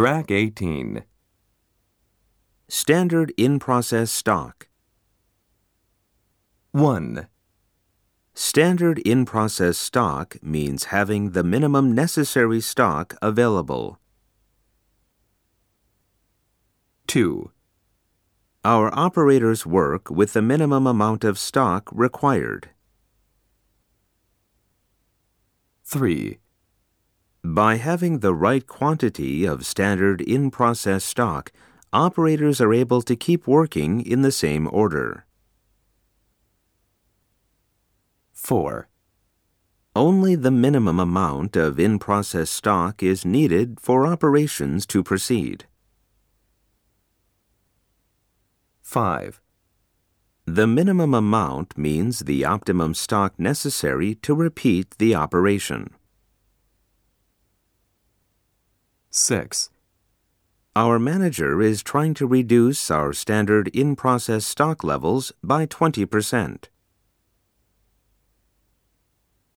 Track 18. Standard in process stock. 1. Standard in process stock means having the minimum necessary stock available. 2. Our operators work with the minimum amount of stock required. 3. By having the right quantity of standard in process stock, operators are able to keep working in the same order. 4. Only the minimum amount of in process stock is needed for operations to proceed. 5. The minimum amount means the optimum stock necessary to repeat the operation. 6. Our manager is trying to reduce our standard in process stock levels by 20%.